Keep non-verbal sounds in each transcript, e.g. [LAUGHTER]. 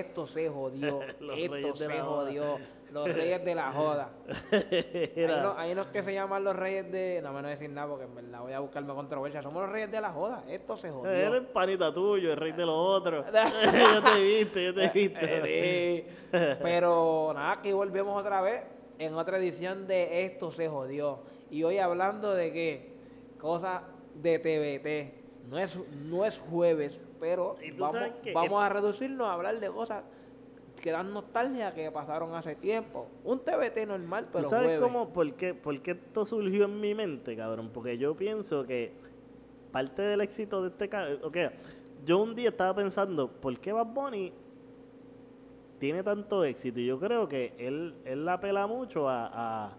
Esto se jodió. [LAUGHS] Esto se jodió. Los reyes de la [LAUGHS] joda. Hay unos, hay unos que se llaman los reyes de. No me voy a decir nada porque en verdad voy a buscarme controversia. Somos los reyes de la joda. Esto se jodió. Eres panita tuyo, el rey de los otros. [LAUGHS] yo te he visto, yo te he visto. Eh, Pero nada, aquí volvemos otra vez en otra edición de Esto se jodió. Y hoy hablando de qué? Cosas de TBT. No es, no es jueves, pero vamos, vamos a reducirnos a hablar de cosas que dan nostalgia que pasaron hace tiempo. Un TBT normal, pero ¿Tú sabes jueves. cómo, por qué, por qué esto surgió en mi mente, cabrón? Porque yo pienso que parte del éxito de este cabrón... Ok, yo un día estaba pensando, ¿por qué Bad Bunny tiene tanto éxito? Y yo creo que él, él la apela mucho a, a,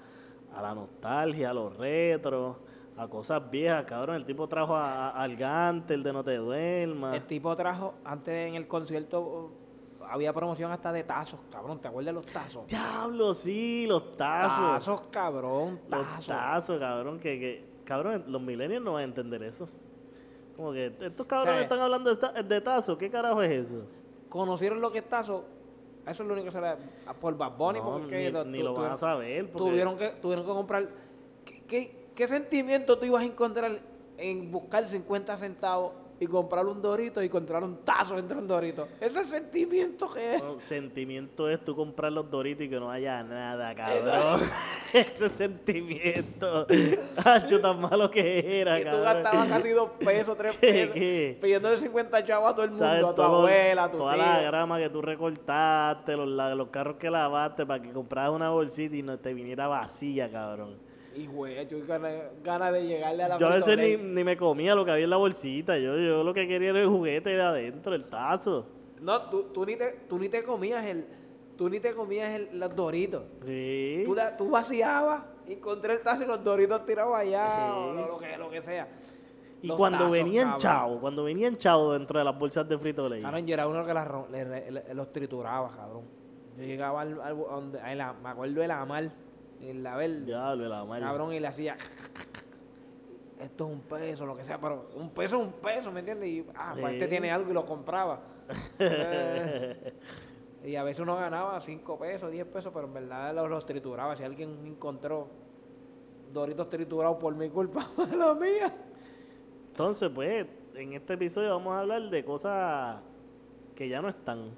a la nostalgia, a los retros, a cosas viejas, cabrón. El tipo trajo a, a- al Gante, el de No Te Duermas. El tipo trajo, antes en el concierto, había promoción hasta de tazos, cabrón. ¿Te acuerdas de los tazos? Diablo, sí, los tazos. Tazos, cabrón, Los tazos. tazos, cabrón, que, que cabrón, los millennials no van a entender eso. Como que estos cabrones O sea, están hablando de, tazos, ¿qué carajo es eso? conocieron lo que es tazo, eso es lo único que se le por Bad Bunny, No, porque ni, lo van a tuvieron- saber. Porque, tuvieron que tuvieron que comprar ¿qué, qué, qué sentimiento tú ibas a encontrar en buscar 50 centavos y comprar un dorito y encontrar un tazo dentro de un dorito? Ese sentimiento que es. sentimiento es tú comprar los doritos y que no haya nada, cabrón. [LAUGHS] Ese sentimiento. Hacho, tan malo que era, que tú gastabas casi dos pesos, tres [LAUGHS] ¿Qué, pesos, qué? pidiéndole 50 chavos a todo el mundo, ¿Sabes? a tu Todo- abuela, a tu Toda la grama que tú recortaste, los, la- los carros que lavaste para que compraras una bolsita y no te viniera vacía, cabrón. Y güey, yo ganas ganas de llegarle a la Yo a veces ni, ni me comía lo que había en la bolsita. Yo, yo lo que quería era el juguete de adentro, el tazo. No, tú, tú, ni te, tú ni te comías el. Tú ni te comías el, los doritos. Sí. Tú, la- tú vaciabas, encontré el tazo y los doritos tirados allá, o lo, lo que, lo que sea. y Los cuando tazos, venían cabrón. chavos, cuando venían chavos dentro de las bolsas de frito ley. Cabrón, yo era uno que ro- le- le- le- los trituraba, cabrón. Yo llegaba al, al- donde, a la- me acuerdo de la mal, en la verde, Diablo, la madre. cabrón, y le hacía. Esto es un peso, lo que sea, pero un peso es un peso, ¿me entiendes? Y, ah, pues este tiene algo y lo compraba. [LAUGHS] Eh, y a veces uno ganaba 5 pesos, 10 pesos, pero en verdad los, los trituraba. Si alguien encontró doritos triturados por mi culpa, [LAUGHS] la mía. Entonces, pues, en este episodio vamos a hablar de cosas que ya no están.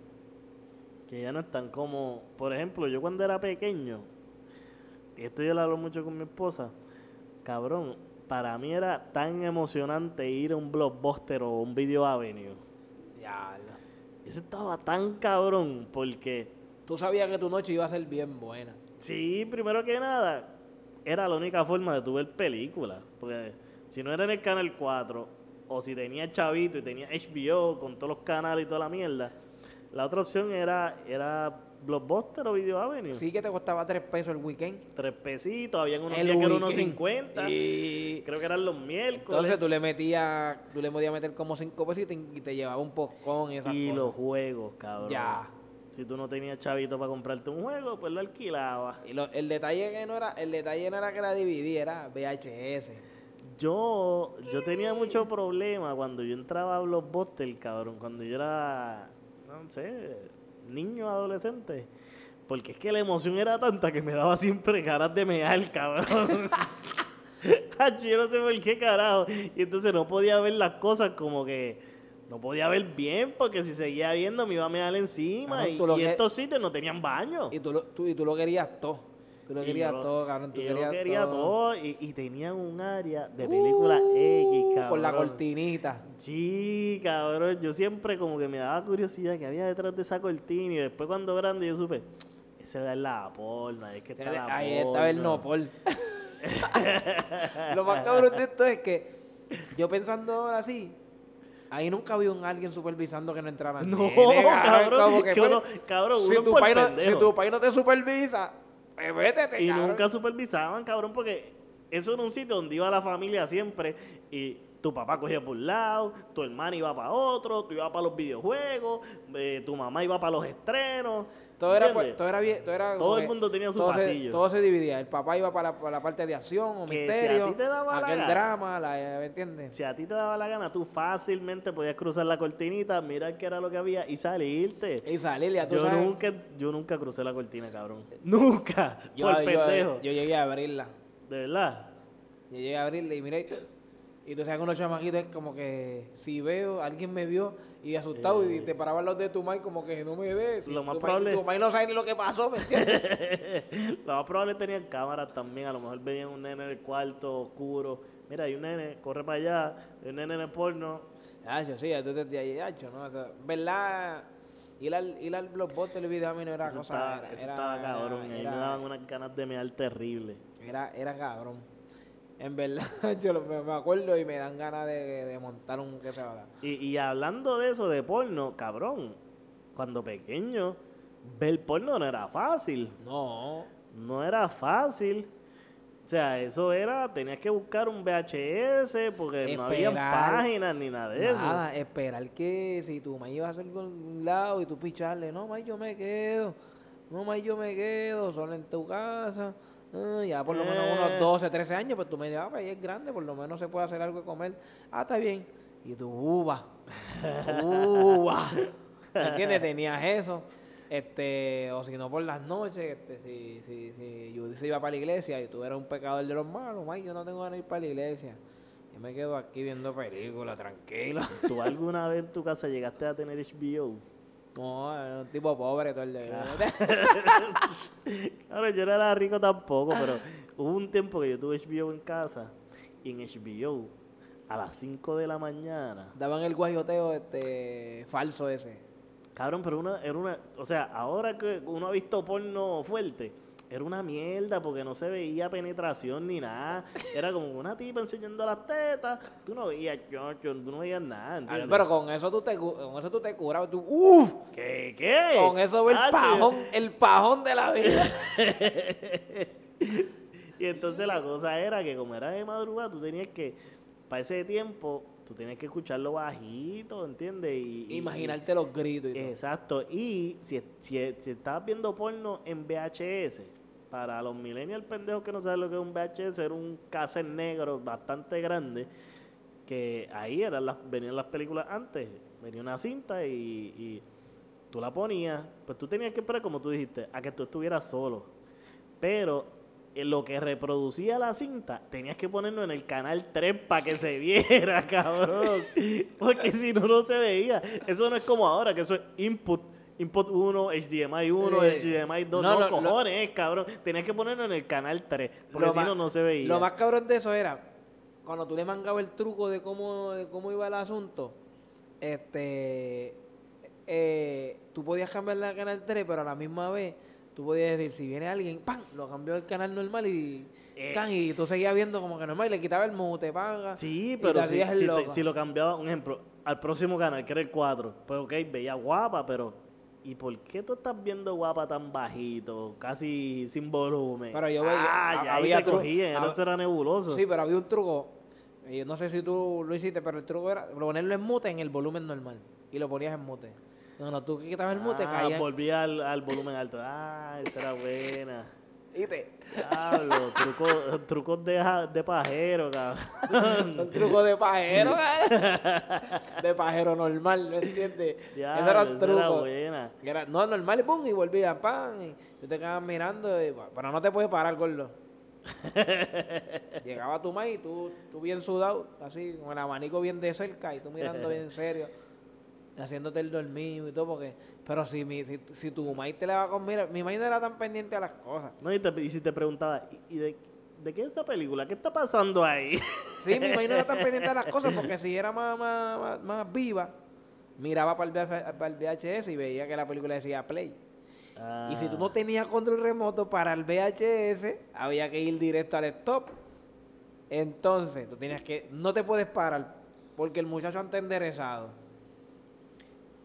Que ya no están. Como, por ejemplo, yo cuando era pequeño, y esto yo lo hablo mucho con mi esposa, cabrón, para mí era tan emocionante ir a un blockbuster o un video avenue. Ya, Eso estaba tan cabrón porque, Tú sabías que tu noche iba a ser bien buena. sí, primero que nada, era la única forma de tu ver películas. Porque si no era en el canal 4, o si tenía Chavito y tenía HBO con todos los canales y toda la mierda, la otra opción era, era Blockbuster o Video Avenue. Sí que te costaba 3 pesos el weekend. Tres pesitos, habían unos El días que eran unos weekend. 50. Y Creo que eran los miércoles. entonces tú le metías, tú le podías meter como 5 pesos y te, y te llevaba un popcorn y esas y cosas. los juegos, cabrón. Ya. Si tú no tenías chavito para comprarte un juego, pues lo alquilabas. Y lo- el detalle que no era, el detalle no era que era DVD, era VHS. Yo, yo tenía mucho problema cuando yo entraba a Blockbuster, cabrón, cuando yo era, no sé, niño, adolescente. Porque es que la emoción era tanta que me daba siempre ganas de mear, cabrón. Hacho, [LAUGHS] yo no sé por qué carajo. Y entonces no podía ver las cosas como que... No podía ver bien porque si seguía viendo me iba a mear encima. Y y que- estos sitios no tenían baño. Y tú, lo- tú, y tú lo querías todo. Tú lo querías yo- todo, cabrón. Tú yo querías quería todo. todo. Y, y tenían un área de película X, cabrón. Con la cortinita. Sí, cabrón. Yo siempre como que me daba curiosidad que había detrás de esa cortina. Y después cuando grande yo supe, esa es la porno, ahí es que está la Ahí estaba el porno. Nopol. [LAUGHS] [LAUGHS] Lo más cabrón de esto es que yo pensando ahora así, Ahí nunca vi un alguien supervisando que no entraran. No, nenes, cabrón, que, cabrón, si, uno tu por país no, pendejo. si tu país no te supervisa, pues vétete, Y cabrón. nunca supervisaban, cabrón, porque eso era un sitio donde iba la familia siempre y tu papá cogía por un lado, tu hermana iba para otro, tú ibas para los videojuegos, eh, tu mamá iba para los estrenos. Todo era, pues, todo era todo era Todo el mundo tenía su todo se- pasillo. todo se dividía. El papá iba para, para la parte de acción o Que si a misterio, ti te daba la aquel drama, la, ¿me entiendes? Si a ti te daba la gana, tú fácilmente podías cruzar la cortinita, mirar qué era lo que había y salirte. Y salir, ya tú Yo sabes. nunca, yo nunca crucé la cortina, cabrón. [LAUGHS] Nunca. yo, por yo- pendejo. yo llegué a abrirla. De verdad. Yo llegué a abrirla y miré. Y tú sabes que unos chamaquitos es como que si veo, alguien me vio y asustado y te paraban los de tu mai como que no me ves. Lo más tu probable- Mai, tu mai no sabe ni lo que pasó, ¿me entiendes? [LAUGHS] Lo más probable tenían cámaras también. A lo mejor veían un nene en el cuarto oscuro. Mira, hay un nene, corre para allá. Hay un nene en el porno. Hacho, sí, tú te ahí, hacho, ¿no? O sea, ¿verdad? Ir al, ir al blockbuster el video a mí no era Eso, cosa. estaba, era, eso era- estaba cabrón. era- me daban unas ganas de mear terrible. Era, era cabrón. En verdad, [LAUGHS] yo me, acuerdo y me dan ganas de, de montar un que se va a dar. Y, y hablando de eso, de porno, cabrón. Cuando pequeño, ver porno no era fácil. No, No era fácil. O sea, eso era, tenías que buscar un VHS porque no había páginas ni nada de eso. nada, esperar que si tu maíz iba a hacer un lado y tú picharle, no, maíz, yo me quedo. No, maíz, yo me quedo, solo en tu casa. Ah, ya por lo menos Eh. unos 12, 13 años, pues tú me dices, ah, pues es grande, por lo menos se puede hacer algo de comer. Ah, está bien. Y tú, uva, [LAUGHS] uva. ¿Me entiendes? Tenías eso. Este, o si no por las noches, este, si, si, si Judy se iba para la iglesia y tú eras un pecador de los malos, Mike, yo no tengo ganas de ir para la iglesia. Yo me quedo aquí viendo películas, tranquilo. ¿Tú alguna vez en tu casa llegaste a tener HBO? No, era un tipo pobre todo el día. [LAUGHS] Claro, yo no era rico tampoco, pero hubo un tiempo que yo tuve HBO en casa y en HBO a las 5 de la mañana. Daban el guayoteo este falso ese. Cabrón, pero una, era una, o sea, ahora que uno ha visto porno fuerte, era una mierda porque no se veía penetración ni nada. Era como una tipa enseñando las tetas, tú no veías chocho, tú no veías nada. ¿entiendes? Pero con eso tú te con eso tú te curabas, tú, ¡uh! ¿Qué? ¿Qué? Con eso ve el Ah, pajón, el pajón de la vida. [LAUGHS] Y entonces la cosa era que como era de madrugada, tú tenías que, para ese tiempo, tú tenías que escucharlo bajito, ¿entiendes? Y, y- Imaginarte los gritos y todo. Exacto. Y si, si, si estabas viendo porno en VHS, para los millennials pendejos que no saben lo que es un VHS, era un cassette negro bastante grande, que ahí eran las, venían las películas antes. Venía una cinta y, y tú la ponías, pues tú tenías que esperar, como tú dijiste, a que tú estuvieras solo. Pero en lo que reproducía la cinta, tenías que ponerlo en el canal 3 para que se viera, [LAUGHS] cabrón. Porque si no, no se veía. Eso no es como ahora, que eso es input. Input 1, HDMI 1, Eh, HDMI 2. no, No, lo- lo- cojones, cabrón. Tenías que ponerlo en el canal 3. Porque si no, no se veía. Lo más cabrón de eso era cuando tú le mangabas el truco de cómo, de cómo iba el asunto. Este, eh, tú podías cambiarle al canal 3, pero a la misma vez tú podías decir, si viene alguien, ¡pam! Lo cambió al canal normal y, Eh. can, y tú seguías viendo como que normal y le quitaba el mute, paga. Sí, pero si, el si, te- loco. si lo cambiaba, un ejemplo, al próximo canal, que era el 4, pues ok, veía guapa, pero ¿y por qué tú estás viendo guapa tan bajito, casi sin volumen? Pero yo veía- Ah, ya ahí había te tru- cogían, hab- eso era nebuloso. Sí, pero había un truco. eh, Yo no sé si tú lo hiciste, pero el truco era ponerlo en mute en el volumen normal. Y lo ponías en mute. No, no, tú quitabas el mute, ah, caía. volvía al, al volumen alto. Ah, esa era buena. ¿Viste? Diablo, trucos, trucos de, de pajero, cabrón. Son trucos de pajero, de pajero normal, ¿me entiendes? Diablo, eran esa era trucos. buena. Era, no, normal y pum, y volvía, pan, y tú te quedabas mirando, y, pero no te puedes parar, gordo. Llegaba tu maíz, tú, tú bien sudado, así, con el abanico bien de cerca, y tú mirando bien serio, haciéndote el dormido y todo, porque, pero si, mi, si, si tu maíz te le va con, mira, mi maíz no era tan pendiente a las cosas. No, y, te- y si te preguntaba, ¿y, y de, de qué es esa película? ¿Qué está pasando ahí? Sí, mi maíz no era tan pendiente a las cosas, [LAUGHS] porque si era más, más, más, más viva, miraba para el, VHS y veía que la película decía Play. Y si tú no Ah. tenías control remoto para el VHS, había que ir directo al stop. Entonces, tú tenías que, no te puedes parar porque el muchacho anda enderezado.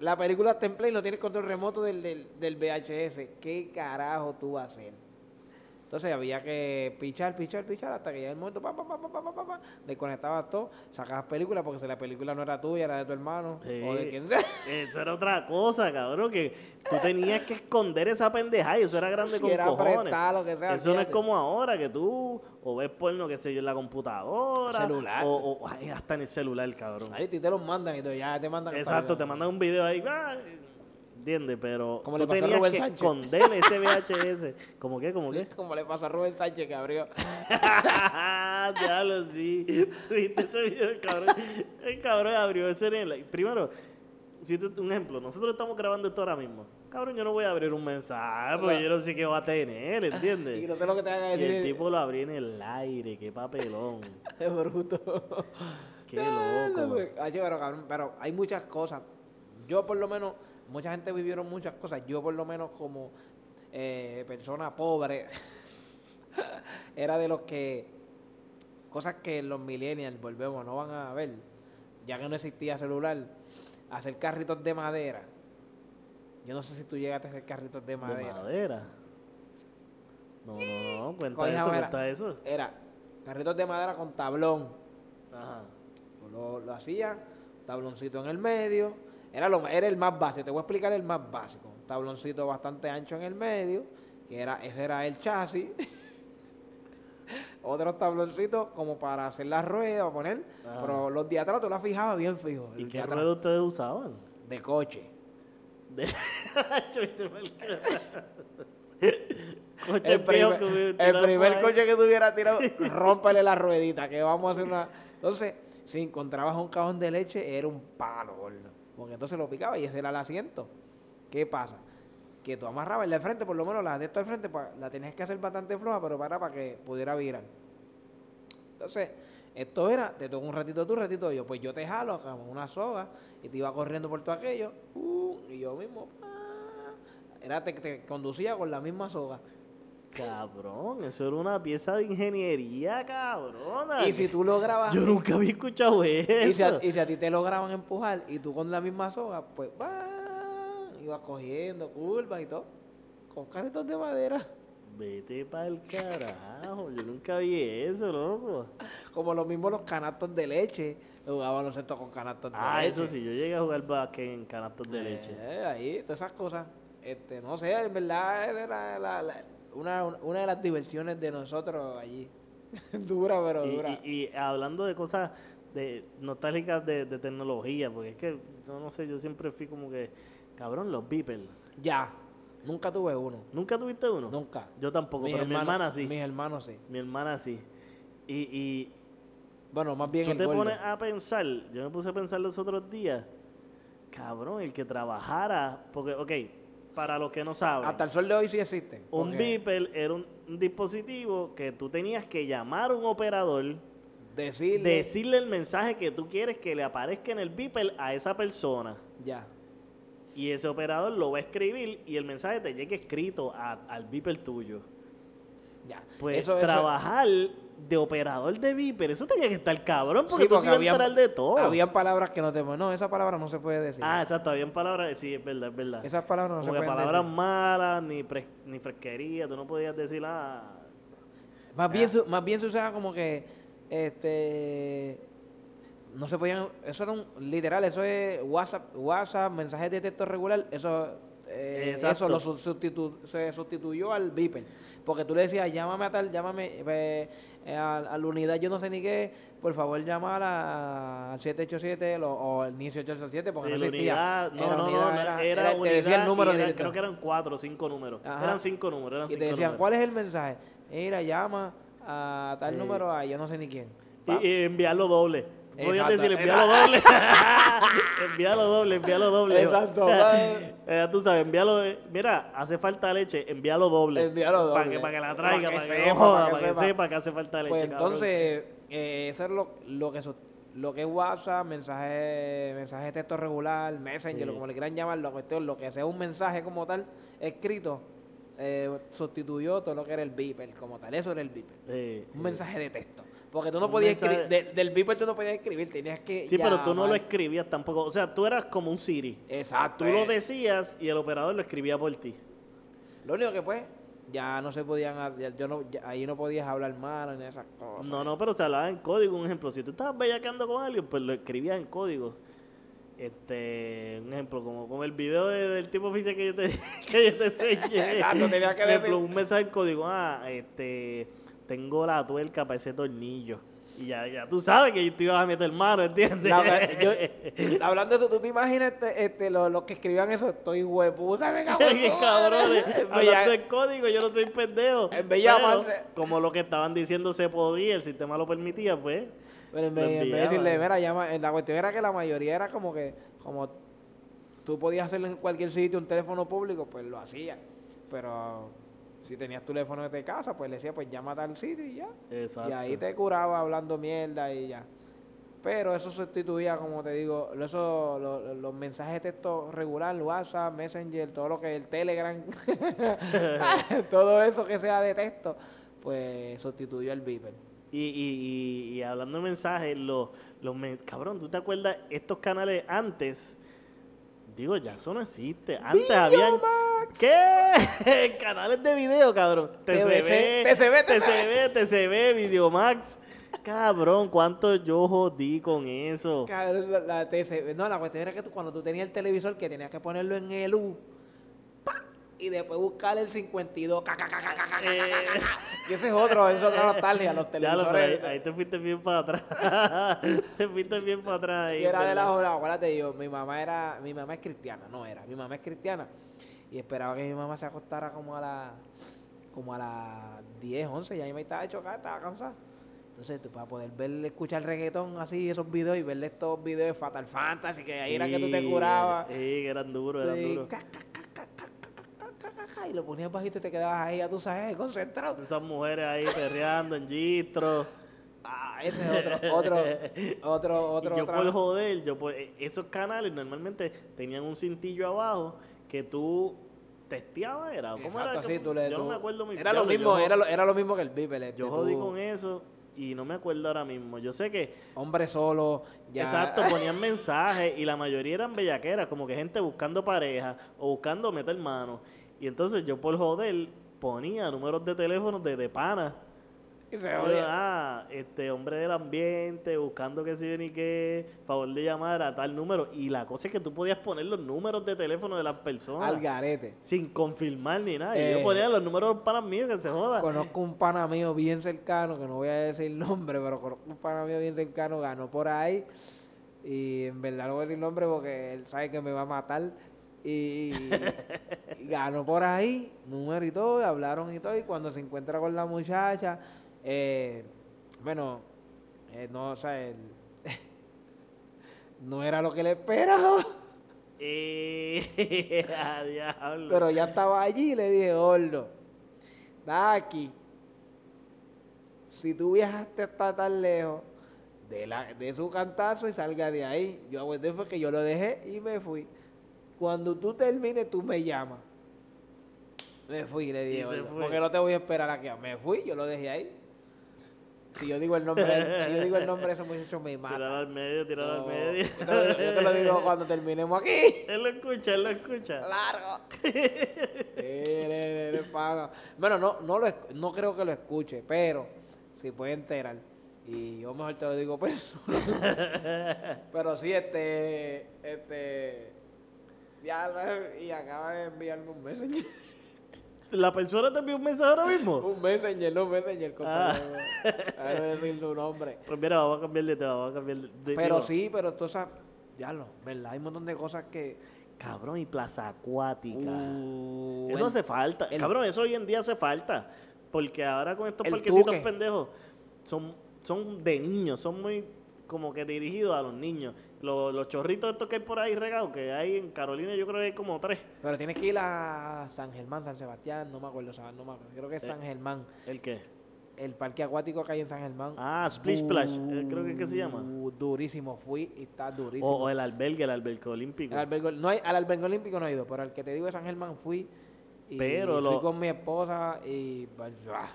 La película está en play, no tienes control remoto del, del, del VHS. ¿Qué carajo tú vas a hacer? Entonces había que pichar, pichar, pichar hasta que ya el momento, pa, pa, pa, pa, pa, pa, pa, desconectabas todo, sacabas películas porque si la película no era tuya, era de tu hermano o de quien sea. [LAUGHS] Eso era otra cosa, cabrón, que tú tenías que esconder esa pendejada y eso era grande si con cojones. Eso no es como ahora que tú o ves porno, qué sé yo, en la computadora. Celular. O, o ay, hasta en el celular, cabrón. Ahí te los mandan y te, ya te mandan. Exacto, te mandan un video ahí. ¡Ah! ¿Entiendes? Pero Como tú le pasó a tenías Rubén que Sánchez. esconder ese VHS. ¿Cómo qué? ¿Cómo qué? Como le pasó a Rubén Sánchez que abrió. [LAUGHS] ya lo sí. ¿Viste ese video? El cabrón, el cabrón abrió eso en el... Primero, si tú, un ejemplo, nosotros estamos grabando esto ahora mismo. Cabrón, yo no voy a abrir un mensaje porque yo no sé qué va a tener, Y ¿entiendes? no sé lo que te haga Y decir. el tipo lo abrió en el aire, qué papelón. [LAUGHS] Es bruto. Qué loco. Ay, pero, cabrón, pero hay muchas cosas. Yo por lo menos, mucha gente vivieron muchas cosas. Yo por lo menos como eh, persona pobre, [LAUGHS] era de los que cosas que los millennials, volvemos, no van a ver, ya que no existía celular, hacer carritos de madera. Yo no sé si tú llegaste a hacer carritos de De madera. madera. No, no, no, eso, cuenta eso. Era carritos de madera con tablón. Ajá. Lo, lo hacía, tabloncito en el medio. Era, lo, era el más básico, te voy a explicar el más básico. Un tabloncito bastante ancho en el medio, que era, ese era el chasis. [LAUGHS] Otros tabloncitos como para hacer las ruedas, poner. Pero los de atrás tú las fijabas bien fijo. ¿Y qué ruedo ustedes usaban? De coche. De... [LAUGHS] [LAUGHS] Coche El primer, que hubiera el primer coche que tuviera tirado, rómpele la ruedita, que vamos a hacer una... Entonces, si encontrabas un cajón de leche, era un palo, gordo. Porque entonces lo picaba y ese era el asiento. ¿Qué pasa? Que tú amarrabas el de frente, por lo menos la de esto de frente, la tenías que hacer bastante floja, pero para, para que pudiera virar. Entonces, esto era, te toco un ratito tú, un ratito yo. Pues yo te jalo como una soga y te iba corriendo por todo aquello. uh, y yo mismo, pa, era, te, te conducía con la misma soga. Cabrón, eso era una pieza de ingeniería, cabrona. Y si tú lograbas. Yo nunca había escuchado eso. y, si a, y si a ti te lograban empujar y tú con la misma soga, pues ¡bam! ibas cogiendo curvas y todo. Con carritos de madera. Vete pa'l carajo, yo nunca vi eso, loco. Como lo mismo los canastos de leche. Jugaban los estos con canastos de Ah, leche. eso sí, yo llegué a jugar básquet en canastos de leche. Eh, ahí, todas esas cosas. Este, no sé, en verdad es de la- la- la- una, una de las diversiones de nosotros allí. [LAUGHS] dura, pero Y, dura. y- y hablando de cosas de nostálgicas de, de tecnología, porque es que, yo no sé, yo siempre fui como que, cabrón, los beepers. Ya. Nunca tuve uno. ¿Nunca tuviste uno? Nunca. Yo tampoco, Mis pero mi hermana sí. Mis hermanos sí. Mi hermana sí. Y, y Bueno, más bien tú el te gordo. pones a pensar, yo me puse a pensar los otros días, cabrón, el que trabajara, porque, ok, para los que no saben, Hasta el sol de hoy sí existe. un beeper era un, un dispositivo que tú tenías que llamar a un operador, Decirle. decirle el mensaje que tú quieres que le aparezca en el beeper a esa persona. Ya. Y ese operador lo va a escribir y el mensaje te llegue escrito a- al beeper tuyo. Ya. Pues Eso- eso- trabajar de operador de beeper, eso tenía que estar cabrón porque Sí, tú porque te ibas a habían- de todo. Habían palabras que no te. No, esa palabra no se puede decir. Ah, exacto, habían palabras, sí, es verdad, es verdad. Esas palabras no Como se pueden palabras decir. malas, ni, fres- ni fresquería, tú no podías decir ah, Más bien, se- más bien se usaba como que. Este. No se podían. Eso era un. Literal, eso es WhatsApp, WhatsApp mensajes de texto regular. Eso. Eh, eso lo su- sustitu- se sustituyó al beeper. Porque tú le decías, llámame a tal, llámame eh, a, a la unidad, yo no sé ni qué, por favor llamar a- al 787 lo- o al 1887 porque sí, no la existía. unidad, no, Era no, unidad, no, era, era, era- te decía el unidad número era- creo que eran cuatro o cinco números. Ajá. Eran cinco números, eran Y cinco te decían, números. ¿cuál es el mensaje? Mira, llama a tal número a yo no sé ni quién. Y, y enviarlo doble. Podías Exacto. decir enviarlo doble. [LAUGHS] enviarlo doble, enviarlo doble. Exacto. [LAUGHS] Eh, tú sabes, envíalo. eh, Mira, hace falta leche, envíalo doble. Envíalo Para doble. que, para que la traiga, que para que, sepa, que para que sepa. sepa que hace falta leche. Pues entonces, eh, eso es lo, lo que lo que es WhatsApp, mensaje, mensaje de texto regular, Messenger, Sí. como le quieran llamar, la cuestión, lo que sea un mensaje como tal, escrito, eh, sustituyó todo lo que era el beeper como tal. Eso era el beeper. Un mensaje de texto. Porque tú no podías escribir, de- del beeper tú no podías escribir, tenías que Sí, pero tú no lo escribías tampoco. O sea, tú eras como un Siri. Exacto. Tú lo decías y el operador lo escribía por ti. Lo único que pues, ya no se podían, ya- yo no, ya- ahí no podías hablar mal ni esas cosas. No, no, pero se hablaba en código. Un ejemplo, si tú estabas bellaqueando con alguien, pues lo escribías en código. Este, un ejemplo, como, como el video de- del tipo oficial que yo te, [LAUGHS] que yo te enseñé. [LAUGHS] Exacto, tenía que Por ejemplo, decir- un mensaje en código, ah, este, tengo la tuerca para ese tornillo. Y ya, ya tú sabes que tú ibas a meter mano, ¿entiendes? La- yo- [LAUGHS] hablando de eso, ¿tú te imaginas este, este, lo- los que escribían eso? Estoy hueputa, me cago en [LAUGHS] cabrones, madre. [LAUGHS] hablando de código, yo no soy pendejo. En vez de llamarse- Como lo que estaban diciendo se podía, el sistema lo permitía, pues. Pero en vez, en vez de enviaba. decirle, mira, llama, eh, la cuestión era que la mayoría era como que, como tú podías hacerlo en cualquier sitio, un teléfono público, pues lo hacía. Pero si tenías tu teléfono de casa, pues le decía, pues llama a tal sitio y ya. Exacto. Y ahí te curaba hablando mierda y ya. Pero eso sustituía, como te digo, eso, lo- lo- los mensajes de texto regular, WhatsApp, Messenger, todo lo que es el Telegram, [LAUGHS] [LAUGHS] todo eso que sea de texto, pues sustituyó el beeper. Y, y, y, y hablando de mensajes, los, los men- cabrón, ¿tú te acuerdas estos canales antes? Digo, ya eso no existe. Antes habían. ¿Qué? Canales de video, cabrón. TCB, TCB, TCB, TCB, Videomax. Cabrón, cuánto yo jodí con eso. La, TCB. No, la cuestión era que tú, cuando tú tenías el televisor que tenías que ponerlo en el U y después buscar el 52. Y ese es otro, es otra nostalgia, los televisores. ahí, te fuiste bien para atrás. te fuiste bien para atrás. Yo era de la hora, acuérdate yo, mi mamá era, mi mamá es cristiana, no era, mi mamá es cristiana. Y esperaba que mi mamá se acostara como a las como a las 10, 11, y ahí me estaba chocada, estaba cansada. Entonces, tú, para poder ver, escuchar reggaetón así, esos videos y ver estos videos de Fatal Fantasy, que ahí era que tú te curabas. Sí, que eran duros, eran duros. Y lo ponías bajito y te quedabas ahí, a tú sabes, concentrado. Esas mujeres ahí perreando en gistro. Ah, ese es otro, otro, otro, otro. Y yo por joder, yo por, esos canales normalmente tenían un cintillo abajo que tú testeabas, era. ¿Cómo era? Exacto, que sí, tú le- yo no me acuerdo muy Era lo mismo, yo, era lo, era lo mismo que el Beeper. este, Yo jodí tú, con eso y no me acuerdo ahora mismo. Yo sé que, Hombre solo, ya. exacto, [LAUGHS] ponían mensajes y la mayoría eran bellaqueras, como que gente buscando pareja o buscando meter mano. Y entonces yo por joder ponía números de teléfono de, de pana. Y se jodía. ah, este hombre del ambiente, buscando que si ni qué, favor de llamar a tal número. Y la cosa es que tú podías poner los números de teléfono de las personas Al garete. sin confirmar ni nada. Y Eh, yo ponía los números para míos que se joda. Conozco un pana mío bien cercano, que no voy a decir el nombre, pero conozco un pana mío bien cercano, ganó por ahí. Y en verdad no voy a decir el nombre porque él sabe que me va a matar. Y, y [LAUGHS] ganó por ahí, número y todo, y hablaron y todo. Y cuando se encuentra con la muchacha, eh, bueno, eh, no, o sea, [LAUGHS] no era lo que le esperaba. [LAUGHS] [LAUGHS] Pero ya estaba allí y le dije, Gordo, aquí. Si tú viajaste hasta tan lejos, de, la, de su cantazo y salga de ahí. Yo aguanté fue que yo lo dejé y me fui. Cuando tú termines, tú me llamas. Me fui, le dije, Y se "Gordo, fue. porque no te voy a esperar aquí. Me fui, yo lo dejé ahí. Si yo digo el nombre, si yo digo el nombre de ese muchacho, me mata. al medio, tirarlo No, al medio. yo, te lo, yo te lo digo cuando terminemos aquí. Él lo escucha, él lo escucha. largo. [LAUGHS] Paga. Bueno, no, no, lo, no creo que lo escuche, pero si puede enterar. Y yo mejor te lo digo [LAUGHS] personal. pero sí, este, este, ya, y acaba de enviarme un messenger. ¿La persona te envió un mensaje ahora mismo? [LAUGHS] un messenger, no un messenger, Ah. compadre. A ver, decir tu nombre. [LAUGHS] Pues mira, vamos a cambiar de tema, vamos a cambiar de, Pero sí, pero tú sabes, ya lo, ¿verdad? Hay un montón de cosas que... Cabrón, y plaza acuática. Uh, eso el- hace falta. el- Cabrón, eso hoy en día hace falta. Porque ahora con estos parquecitos tuque. pendejos son, son de niños, son muy como que dirigidos a los niños. Los, los chorritos estos que hay por ahí regados, que hay en Carolina yo creo que hay como tres. Pero tienes que ir a San Germán, San Sebastián, no me acuerdo, San- no me acuerdo. Creo que es San Germán. ¿El qué? El parque acuático que hay en San Germán. Ah, Splish Splash, eh, creo que es que se llama. Du- Durísimo, fui y está durísimo. O, o el albergue, el albergue olímpico. El albergue- no hay, al albergue olímpico no he ido, pero al que te digo de San Germán fui. Y Pero fui lo- con mi esposa y. pues, ah,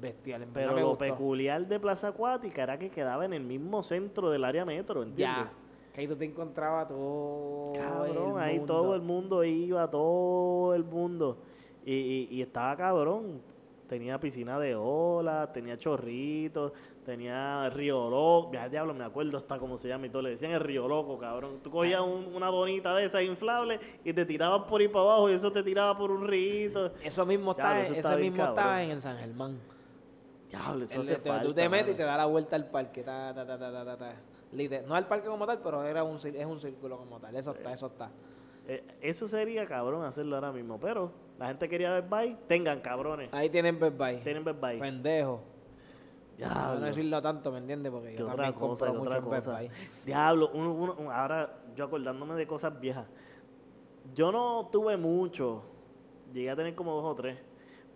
Bestial, en Pero lo peculiar de Plaza Acuática era que quedaba en el mismo centro del área metro, ¿entiendes? Ya. Que ahí tú te encontrabas todo. Cabrón, el ahí mundo. todo el mundo iba, todo el mundo. Y, y, y estaba cabrón. Tenía piscina de olas, tenía chorritos, tenía río loco. Ya diablo, me acuerdo hasta cómo se llama y todo. Le decían el río loco, cabrón. Tú cogías un- una donita de esas inflable y te tirabas por ahí para abajo y eso te tiraba por un río. Eso mismo está, eso está mismo estaba en el San Germán. Diablo, eso El hace falta, tú te metes y te da la vuelta al parque. ta, ta, ta, ta, ta, ta, ta. Liter- No al parque como tal, pero era un, es un círculo como tal. Eso está, eso está. Eh, eso sería cabrón hacerlo ahora mismo. Pero la gente quería ver bye, tengan cabrones. Ahí tienen Best Buy. Tienen ver bye. Pendejo. Diablo. no decirlo tanto, ¿me entiendes? Porque ¿Qué yo también compro ¿Qué mucho en Best? Buy. Diablo, uno- uno- ahora yo acordándome de cosas viejas. Yo no tuve mucho, llegué a tener como dos o tres,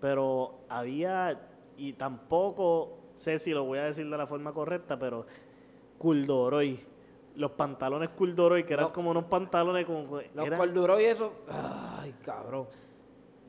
pero había, y tampoco sé si lo voy a decir de la forma correcta, pero Culdoroy. Los pantalones Culdoroy, que eran Los- como unos pantalones como... Los eran- corduroy y eso. Ay, cabrón.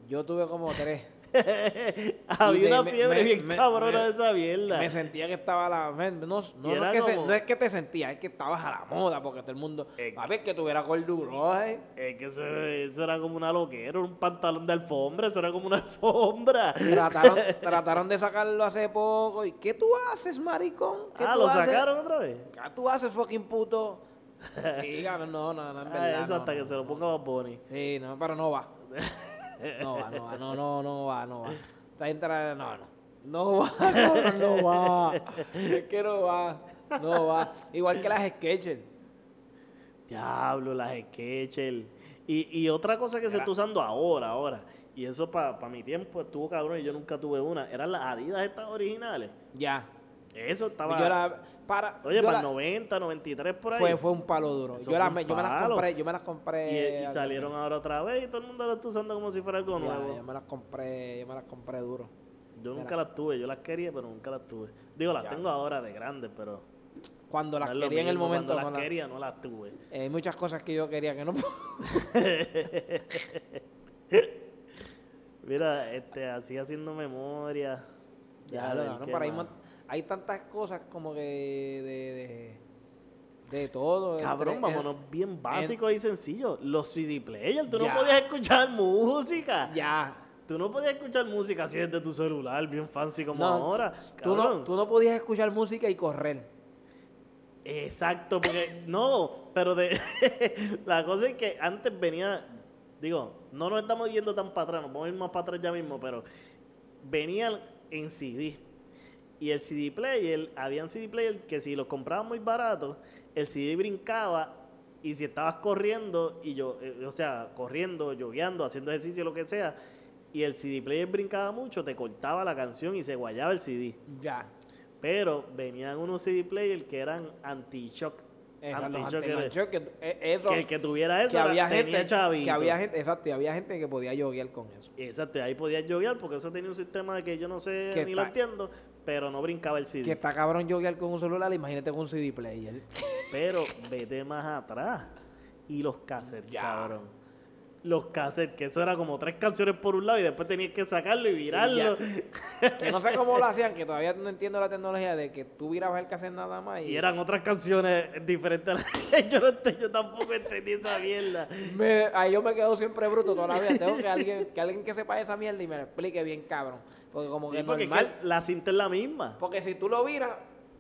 Yo tuve como tres. [LAUGHS] había una me- fiebre me- bien me- cabrona de esa mierda. Me sentía que estaba a la. No, no, no es que se- no es que te sentías, es que estabas a la moda, porque todo el mundo. Eh, A ver, que tuviera corduroy. Es que eso, eso era como una loquera, un pantalón de alfombra, eso era como una [LAUGHS] alfombra. Trataron, [LAUGHS] trataron de sacarlo hace poco. ¿Y qué tú haces, maricón? ¿Qué Ah, tú ¿lo haces? sacaron otra vez? ¿Qué tú haces, fucking puto? Sí, no, no, no, en Ah, verdad. eso hasta no, que se lo ponga Bunny. Sí, no, pero no va. No va, no va, no, no, no va, no va. Esta gente no, no. [LAUGHS] No va, no va. Es que no va, no va. Igual que las Skechers. Diablo, las Skechers. Y, y otra cosa que se está usando ahora, ahora. Y eso para mi tiempo estuvo cabrón y yo nunca tuve una. Eran las Adidas estas originales. Ya. Eso estaba... Yo la, para, Oye, para la- el 90, 93 por ahí. fue, fue un palo duro. Yo, la- yo me las compré, yo me las compré. y salieron ahora otra vez y todo el mundo lo está usando como si fuera algo Ya, nuevo. yo me las compré, yo me las compré duro. Yo nunca Mira. las tuve, yo las quería, pero nunca las tuve. Digo, las Ya. tengo ahora de grandes, pero Cuando las no quería en el momento. Cuando no las las- quería, no las tuve. eh, hay muchas cosas que yo quería que no. [LAUGHS] Mira, este, así haciendo memoria. Ya, Ya, lo a ver, cabrón, ¿qué pero hay, tantas cosas como que de, de, de todo. Cabrón, entre- vámonos bien básicos y sencillos. Los CD players, tú Ya. no podías escuchar música. Ya. Tú no podías escuchar música así desde tu celular, bien fancy como No, ahora. Tú no, tú no podías escuchar música y correr. Exacto, porque no, pero de [LAUGHS] la cosa es que antes venía, digo, no nos estamos yendo tan para atrás, nos vamos a ir más para atrás ya mismo, pero venían en CD. Y el CD player, habían CD player que si los comprabas muy baratos, el CD brincaba y si estabas corriendo, y yo, eh, o sea, corriendo, lloviando, haciendo ejercicio, lo que sea, y el CD player brincaba mucho, te cortaba la canción y se guayaba el CD. Ya. Pero venían unos CD players que eran anti-shock. Anti-shock que, eh, eso, que el que tuviera eso que había gente, que había gente, exacto, y había gente que podía yoguear con eso. Exacto, ahí podías yoguear porque eso tenía un sistema que yo no sé Que ni lo entiendo, pero no brincaba el CD. Que está cabrón yoguear con un celular, imagínate con un CD player. Pero vete más atrás. Y los cassettes, Ya. cabrón. Los cassettes, que eso era como tres canciones por un lado y después tenías que sacarlo y virarlo. que no sé cómo lo hacían, que todavía no entiendo la tecnología de que tú virabas el cassette nada más y, Y eran otras canciones diferentes a las [LAUGHS] que yo, no ent- yo tampoco entendí esa mierda. Me, ahí yo me quedo siempre bruto toda la vida. Tengo que alguien, que alguien que sepa esa mierda y me lo explique bien, cabrón. Porque como Sí, que porque es normal. que la cinta es la misma. Porque si tú lo viras,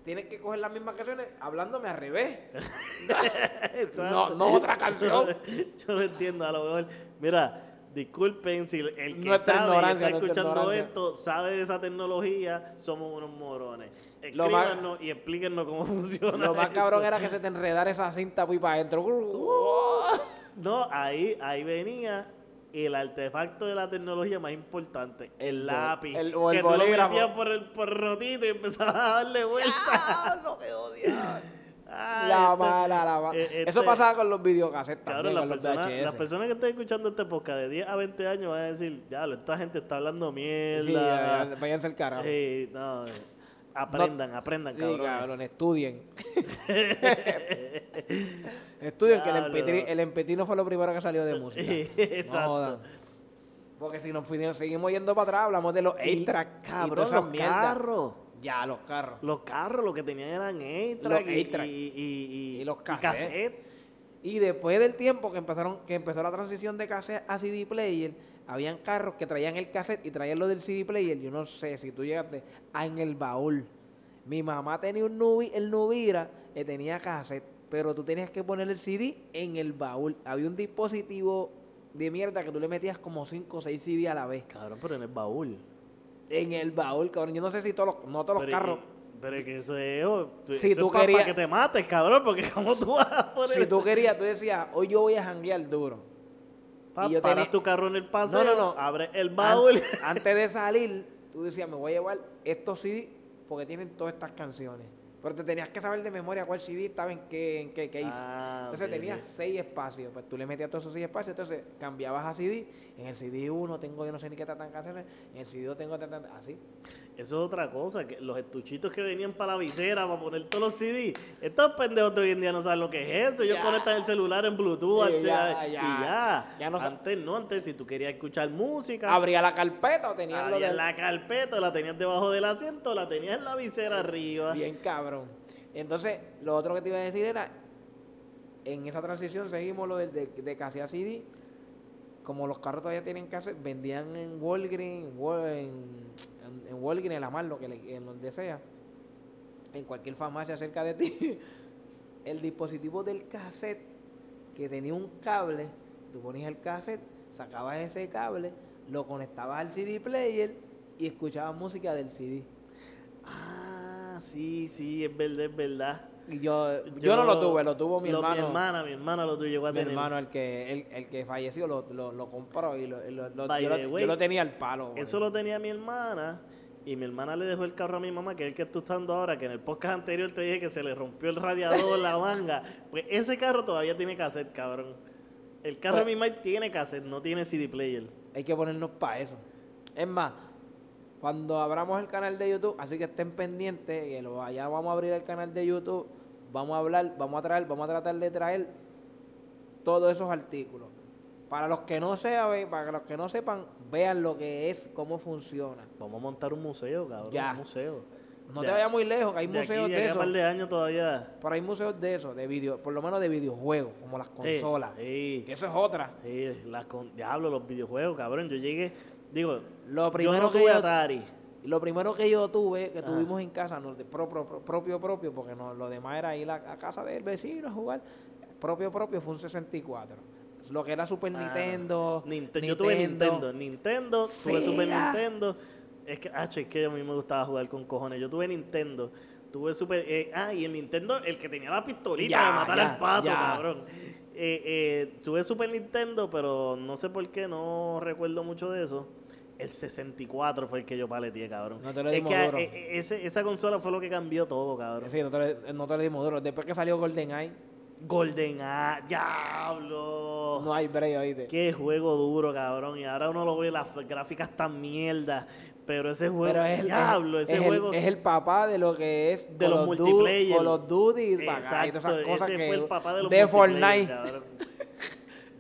tienes que coger las mismas canciones hablándome al revés. [LAUGHS] No, no otra canción. [LAUGHS] Yo no entiendo, a lo mejor. Mira, disculpen si el que Nuestra sabe está escuchando esto sabe de esa tecnología, somos unos morones. Más- Escríbanos y explíquenos cómo funciona. Lo más eso. cabrón era que se te enredara esa cinta muy para adentro. [LAUGHS] No, ahí, ahí venía el artefacto de la tecnología más importante, el, lápiz. el- o el que tú lo bolígrafo. por el, por rotito y empezabas a darle vueltas. lo que odia! Ah, La este- mala, la mala. eh, Eso este- pasaba con los videocassettes Cabrón, también, las personas, las personas que están escuchando este podcast de 10 a 20 años van a decir, ya, esta gente está hablando Sí, mierda. ya, váyanse al carajo. Sí, no, aprendan, aprendan, Sí, cabrón. cabrón, estudien. [LAUGHS] estudien, que el Diablo. empetí, el empetí no fue lo primero que salió de [LAUGHS] música. No Exacto. jodan. Porque si nos seguimos yendo para atrás, hablamos de los Y, 8-track y todas Cabrón, los mierdas. carros. Ya, los carros. Los carros lo que tenían eran Los 8-track y, y, y, y- Y los y cassettes. Y después del tiempo que empezaron, que empezó la transición de cassette a CD player, habían carros que traían el cassette y traían lo del CD player. Yo no sé si tú llegaste a en el baúl. Mi mamá tenía un Nubi, el Nubira que tenía cassette, pero tú tenías que poner el CD en el baúl. Había un dispositivo de mierda que tú le metías como 5 o 6 CD a la vez. Cabrón, pero en el baúl. En el baúl, cabrón. Yo no sé si todos los, no todos los carros. Pero es que eso es. oh, tú- Si eso tú es para querías- que te mates, cabrón, porque [LAUGHS] como tú vas a poner. Si tú querías, tú decías, hoy yo voy a janguear duro. Pa- y yo paras tenía- tu carro en el paseo, No, no, no. abres el baúl. An- [LAUGHS] antes de salir, tú decías, me voy a llevar estos CD porque tienen todas estas canciones. Pero te tenías que saber de memoria cuál CD estaba en qué, en qué case. Ah, entonces ok, tenías seis espacios. Pues tú le metías todos esos seis espacios. Entonces cambiabas a CD. En el CD 1 tengo yo no sé ni qué tan canciones. En el CD 2 tengo tan así. Eso es otra cosa, que los estuchitos que venían para la visera para poner todos los CD. Estos pendejos de hoy en día no saben lo que es eso. Ellos Ya. conectan el celular en Bluetooth Sí, antes, ya, y ya. ya. No antes no, antes si tú querías escuchar música, Abría la carpeta o tenías lo abrías del- la carpeta, la tenías debajo del asiento, la tenías en la visera arriba. Bien cabrón. Entonces, lo otro que te iba a decir era, en esa transición seguimos lo de, de casi a CD. Como los carros todavía tienen que hacer, vendían en Walgreens, en, en, en- en Walgreens, en la mar, lo que en donde sea, en cualquier farmacia cerca de [LAUGHS] ti, el dispositivo del cassette que tenía un cable, tú ponías el cassette, sacabas ese cable, lo conectabas al CD player y escuchabas música del CD. Ah, sí, sí, es verdad, es verdad. Yo, yo, no lo tuve, lo tuvo mi lo- hermano. Mi hermana, mi hermana lo tuvo, llegó a mi tener. hermano, el que, el, el que falleció, lo, lo, lo compró y lo, yo, way, yo lo tenía al palo. Eso lo tenía mi hermana y mi hermana le dejó el carro a mi mamá, que es el que estoy usando ahora, que en el podcast anterior te dije que se le rompió el radiador, la manga. Pues ese carro todavía tiene cassette, cabrón. El carro de Pues- mi mamá tiene cassette, no tiene CD player. Hay que ponernos para eso. Es más, cuando abramos el canal de YouTube, así que estén pendientes, que lo, allá vamos a abrir el canal de YouTube, vamos a hablar, vamos a traer, vamos a tratar de traer todos esos artículos. Para los que no saben, para los que no sepan, vean lo que es, cómo funciona. Vamos a montar un museo, cabrón. Ya. Un museo. No Ya. te vayas muy lejos, que hay De museos aquí, de eso. par de años todavía. Pero hay museos de eso, de video, por lo menos de videojuegos, como las consolas. sí, Que eso es otra. sí, la con- diablo, los videojuegos, cabrón. Yo llegué, digo, Lo yo primero no que tuve yo, Atari. Lo primero que yo tuve, que Ajá. tuvimos en casa, no, de pro- pro- pro- propio, propio, porque no, lo demás era ir a, a casa del vecino a jugar. Propio, propio fue un 64. Lo que era Super Ah, Nintendo. Ninte- Yo tuve Nintendo. Nintendo, tuve Super. Nintendo. Es que, ah, es que a mí me gustaba jugar con cojones. Yo tuve Nintendo. Tuve Super. eh, ah, y el Nintendo, el que tenía la pistolita Ya, de matar ya, al pato, ya. cabrón. Eh, eh, tuve Super Nintendo, pero no sé por qué, no recuerdo mucho de eso. El 64 fue el que yo paleteé, cabrón. No te lo es dimos que duro. eh, eh, ese- esa consola fue lo que cambió todo, cabrón. Sí, no te, le- no te le dimos duro. Después que salió GoldenEye, Golden ah, diablo. no hay break, oíste. Qué juego duro, cabrón. Y ahora uno lo ve, las gráficas tan mierda. Pero ese juego, Pero es el, diablo, es, ese es juego. el, es el papá de lo que es De los multiplayer. Call of Duty y acá, y Exacto, todas esas cosas ese que fue el papá de los de Fortnite. cabrón. [LAUGHS]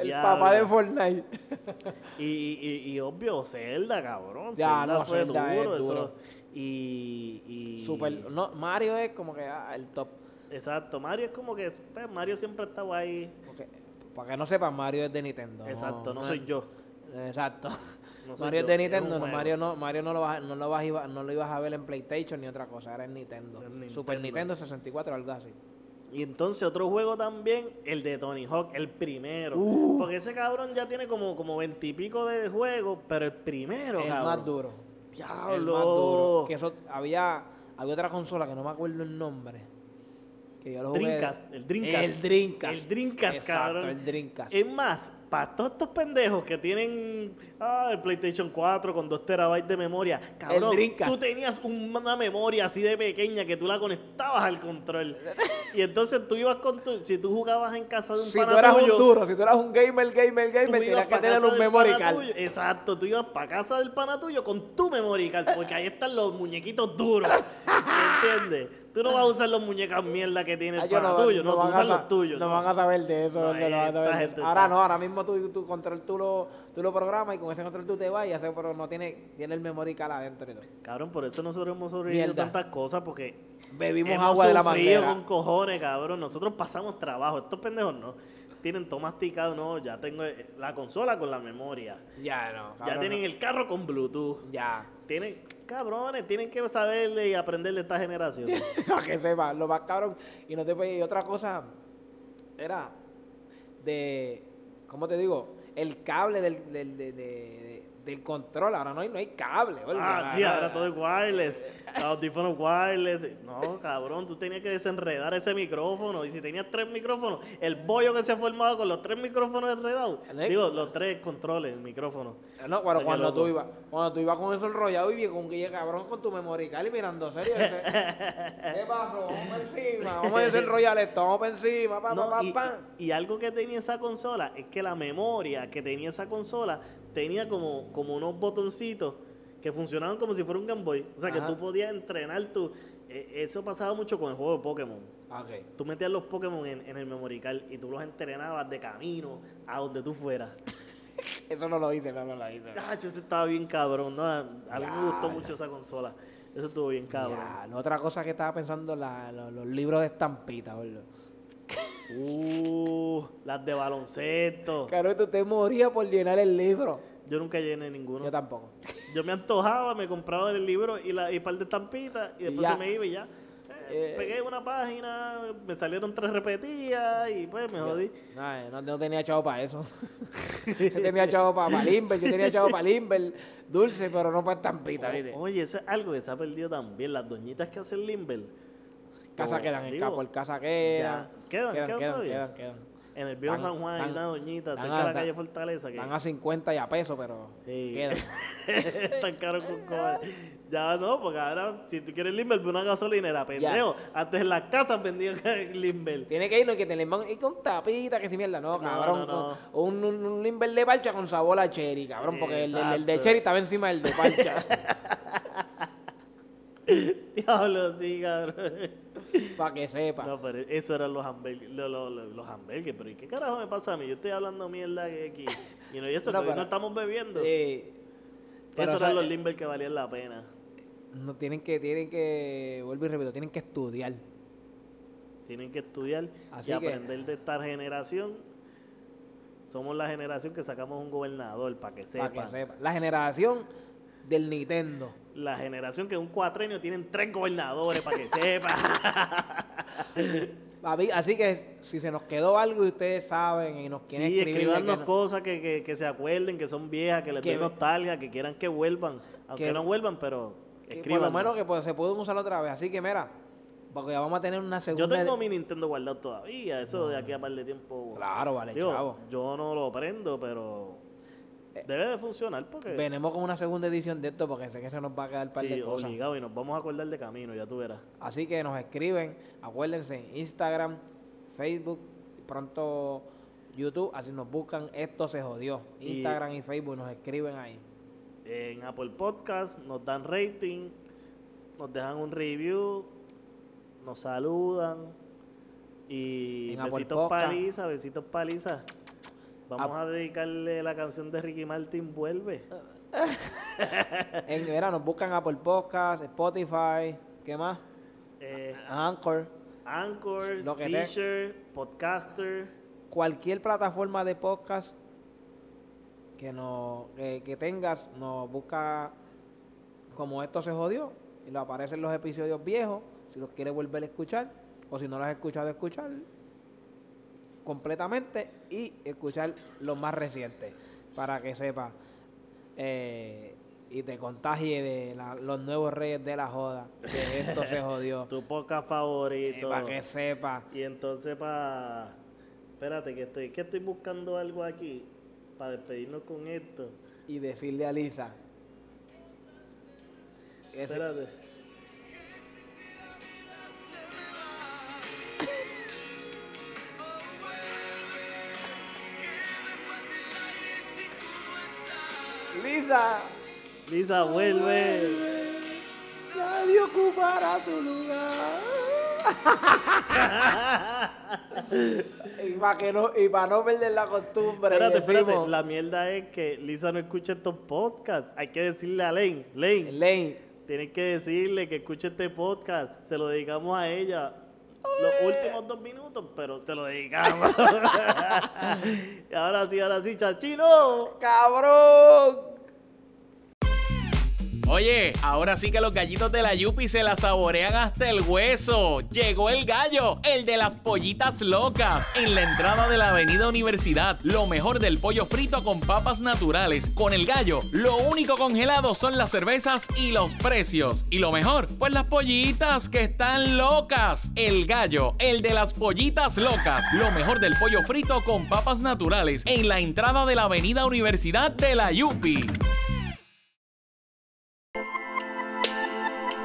El papá de Fortnite. [LAUGHS] Y, y, y obvio, Zelda, cabrón. Ya, Zelda no, fue Zelda es duro. eso- duro. Y, y- Super, no, Mario es como que ah, el top. Exacto, Mario es como que pues, Mario siempre estaba ahí. Para que no sepan, Mario es de Nintendo. Exacto, no soy yo. Exacto. No soy [LAUGHS] Mario yo, es de Nintendo, no. Mario no, Mario no lo vas, no lo vas no lo ibas a ver en PlayStation ni otra cosa, era en Nintendo. En Nintendo. Super Nintendo 64 algo así. Y entonces otro juego también, el de Tony Hawk, el primero. Uh. Porque ese cabrón ya tiene como, como veintipico de juegos, pero el primero, el cabrón. más duro. Diablo. El más duro. Que eso había, había otra consola que no me acuerdo el nombre. Que yo lo jugué. Dreamcast, el Dreamcast. El Dreamcast. El Dreamcast, Exacto, cabrón. el Dreamcast. Es más, para todos estos pendejos que tienen ah, el PlayStation 4 con 2 terabytes de memoria, cabrón, tú tenías una memoria así de pequeña que tú la conectabas al control. [LAUGHS] y entonces tú ibas con tu, si tú jugabas en casa de un si pana tú eras tuyo, un duro, si tú eras un gamer, gamer, gamer, tenías que tener un memory card. tuyo. Exacto, tú ibas para casa del pana tuyo con tu memory card, porque ahí están los muñequitos duros. [LAUGHS] ¿Entiendes? Tú no vas a usar los muñecas mierda que tienes Ah, para no, tuyo, no, tú van a usas sa- los tuyos. No van a saber de eso. No, gente ahora no, ahora mismo tu, tu control tú lo, tú lo programas y con ese control tú te vas y haces, pero no tiene, tiene el memory card adentro y todo. Cabrón, por eso nosotros hemos sobrevivido Mierda. tantas cosas, porque Bebimos hemos agua de la manguera. con cojones, cabrón. Nosotros pasamos trabajo. Estos pendejos no. Tienen todo masticado, no. Ya tengo eh, la consola con la memoria. Ya no, ya tienen no. el carro con Bluetooth. Ya. Tienen, cabrones, tienen que saberle y aprender de esta generación. [LAUGHS] Para que sepa, lo más cabrón. Y no te puede- y otra cosa era de, ¿cómo te digo? El cable del, del, de- de- de- del control. Ahora no hay, no hay cable. Ah, sí, ahora todo es wireless. Audífonos wireless. No, cabrón, tú tenías que desenredar ese micrófono. Y si tenías tres micrófonos, el bollo que se ha formado con los tres micrófonos enredados. ¿Eh? Digo, los tres controles, el micrófono. No, pero Qué cuando tú ibas, cuando tú ibas con eso enrollado y bien con Guille cabrón con tu memory card y mirando serio. [LAUGHS] ¿Qué pasó? Vamos encima, vamos a [LAUGHS] desenrollar esto, vamos encima, pa, No, pa, pa, y, pa. y algo que tenía esa consola es que la memoria que tenía esa consola tenía como, como unos botoncitos que funcionaban como si fuera un Game Boy. O sea, que tú podías entrenar tu... eh, Eso pasaba mucho con el juego de Pokémon. Ok. Tú metías los Pokémon en, en el memory card y tú los entrenabas de camino a donde tú fueras. [LAUGHS] Eso no lo hice, no, no lo hice. Ah, eso estaba bien cabrón, ¿no? A mí me gustó Ya, mucho esa consola. Eso estuvo bien cabrón. Ya, otra cosa que estaba pensando, la, lo- los, libros de estampita, boludo. Uh, las de baloncesto. Claro, tú te morías por llenar el libro. Yo nunca llené ninguno. Yo tampoco. [LAUGHS] Yo me antojaba, me compraba el libro y, la, y un par de estampitas y después se me iba y ya. Eh, Eh. pegué una página, me salieron tres repetidas y pues me jodí. No, eh, no, no tenía chavo para eso. [LAUGHS] yo tenía chavo para pa Limber, yo tenía chavo para Limber, dulce, pero no para estampita, ¿viste? Oye, eso es algo que se ha perdido también. Las doñitas que hacen Limber. casa quedan en digo, casa, por casa quedan. ya. Quedan, quedan quedan, todavía. quedan, quedan. En el viejo San Juan hay una doñita cerca de la calle Fortaleza que Van a 50 y a peso, pero Sí. quedan. [LAUGHS] están caros con cojones. Ya no, porque ahora si tú quieres Limber, ve una gasolinera, pendejo. Antes en las casas vendían [LAUGHS] Limber. Tiene que irnos que te le van y con tapita, que si mierda, no, No, cabrón. no, Un, un, un limber de parcha con sabor a cherry, cabrón, porque el, el- el de cherry estaba encima del de parcha. [LAUGHS] [LAUGHS] Diablo, sí, cabrón. para que sepa. No, pero eso eran los hamburgues, los, los, los- hamburgues, pero ¿y qué carajo me pasa a mí? Yo estoy hablando mierda aquí. Y no, y eso No, que hoy no estamos bebiendo. Eh, pero, Esos o sea, eran los eh, Limber que valían la pena. no tienen que, tienen que, vuelvo y repito, tienen que estudiar. Tienen que estudiar Así y que- aprender de esta generación. Somos la generación que sacamos un gobernador, para que Para sepan. que sepa. La generación del Nintendo. La generación que en un cuatrenio tienen tres gobernadores, para que [LAUGHS] sepan. Papi, Así que si se nos quedó algo y ustedes saben y nos quieren Sí, escribir. que no- cosas que, que, que se acuerden, que son viejas, que les den nostalgia, que quieran que vuelvan. Aunque que- no vuelvan, pero que por lo escriban. menos que pues, se pueden usar otra vez. Así que mira, porque ya vamos a tener una Yo segunda. tengo mi Nintendo guardado todavía, eso de aquí a par de tiempo. Claro, vale, Digo, chavo. yo no lo prendo, pero debe de funcionar porque Venimos con una segunda edición de esto porque sé que se nos va a quedar un par sí, de cosas. obligado y nos vamos a acordar de camino, ya tú verás. Así que nos escriben, acuérdense, en Instagram, Facebook, pronto YouTube, así nos buscan, esto se jodió. Instagram y Facebook nos escriben ahí. En Apple Podcast nos dan rating, nos dejan un review, nos saludan y En besitos paliza, besitos paliza. Vamos a dedicarle la canción de Ricky Martin, vuelve. En, mira, nos buscan Apple Podcast, Spotify, ¿qué más? Eh, Anchor, Anchor, Lo que Stitcher, Podcaster. cualquier plataforma de podcast que, no, que, que tengas, nos busca como esto se jodió y le aparecen los episodios viejos, si los quieres volver a escuchar o si no los has escuchado, escuchar completamente y escuchar los más recientes para que sepa eh, y te contagie de la- los nuevos reyes de la joda, que esto se [LAUGHS] jodió. Tu podcast favorito. para que sepa. Y entonces para... Espérate, que estoy, que estoy buscando algo aquí para despedirnos con esto. y decirle a Lisa. ese- Espérate. Lisa, Lisa, vuelve. adiós ocupará tu lugar. [LAUGHS] y para que no, y para no perder la costumbre. Espérate, espérate. La mierda es que Lisa no escucha estos podcasts. Hay que decirle a Lane. Lane, Lane, tienes que decirle que escuche este podcast. Se lo dedicamos a ella. Los últimos dos minutos, pero te lo dedicamos. [LAUGHS] [LAUGHS] y ahora sí, ahora sí, chachino. cabrón. Oye, ahora sí que los gallitos de la Yupi se la saborean hasta el hueso. Llegó el gallo, el de las pollitas locas, en la entrada de la Avenida Universidad. Lo mejor del pollo frito con papas naturales. Con el gallo, lo único congelado son las cervezas y los precios. Y lo mejor, pues las pollitas que están locas. El gallo, el de las pollitas locas. Lo mejor del pollo frito con papas naturales, en la entrada de la Avenida Universidad de la Yupi.